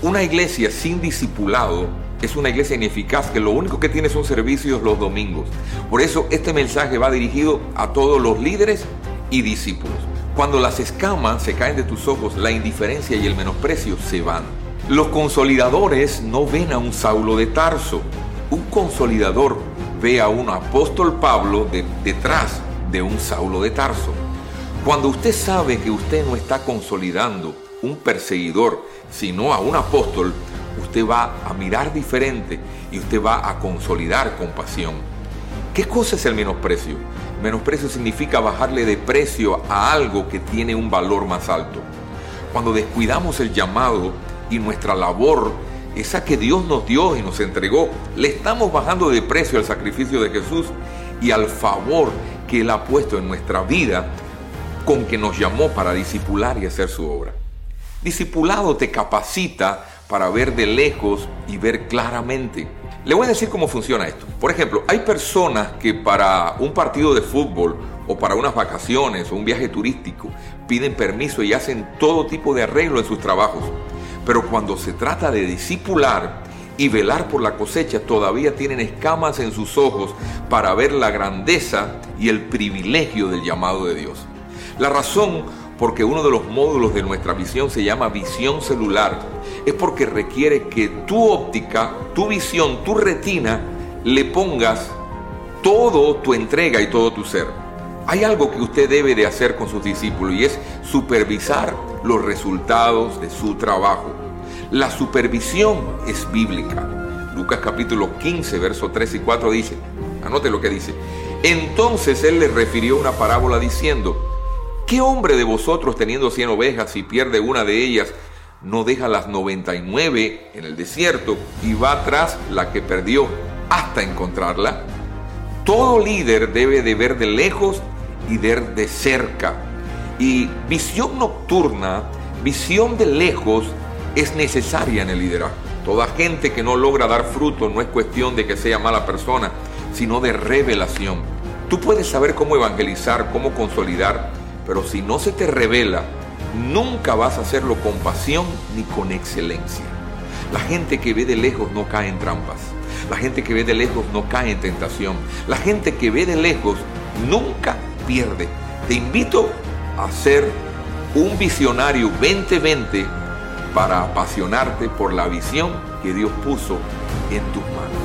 Una iglesia sin discipulado es una iglesia ineficaz que lo único que tiene son servicios los domingos. Por eso este mensaje va dirigido a todos los líderes y discípulos. Cuando las escamas se caen de tus ojos, la indiferencia y el menosprecio se van. Los consolidadores no ven a un Saulo de Tarso. Un consolidador ve a un apóstol Pablo detrás de un Saulo de Tarso. Cuando usted sabe que usted no está consolidando un perseguidor, sino a un apóstol, usted va a mirar diferente y usted va a consolidar compasión. ¿Qué cosa es el menosprecio? Menosprecio significa bajarle de precio a algo que tiene un valor más alto. Cuando descuidamos el llamado y nuestra labor, esa que Dios nos dio y nos entregó, le estamos bajando de precio al sacrificio de Jesús y al favor que Él ha puesto en nuestra vida con que nos llamó para disipular y hacer su obra. Discipulado te capacita para ver de lejos y ver claramente. Le voy a decir cómo funciona esto. Por ejemplo, hay personas que para un partido de fútbol o para unas vacaciones o un viaje turístico piden permiso y hacen todo tipo de arreglo en sus trabajos. Pero cuando se trata de discipular y velar por la cosecha, todavía tienen escamas en sus ojos para ver la grandeza y el privilegio del llamado de Dios. La razón porque uno de los módulos de nuestra visión se llama visión celular. Es porque requiere que tu óptica, tu visión, tu retina, le pongas todo tu entrega y todo tu ser. Hay algo que usted debe de hacer con sus discípulos y es supervisar los resultados de su trabajo. La supervisión es bíblica. Lucas capítulo 15, verso 3 y 4 dice, anote lo que dice, entonces él le refirió una parábola diciendo, ¿Qué hombre de vosotros teniendo cien ovejas y pierde una de ellas, no deja las 99 en el desierto y va tras la que perdió hasta encontrarla? Todo líder debe de ver de lejos y ver de cerca. Y visión nocturna, visión de lejos, es necesaria en el liderazgo. Toda gente que no logra dar fruto no es cuestión de que sea mala persona, sino de revelación. Tú puedes saber cómo evangelizar, cómo consolidar, pero si no se te revela, nunca vas a hacerlo con pasión ni con excelencia. La gente que ve de lejos no cae en trampas. La gente que ve de lejos no cae en tentación. La gente que ve de lejos nunca pierde. Te invito a ser un visionario 2020 para apasionarte por la visión que Dios puso en tus manos.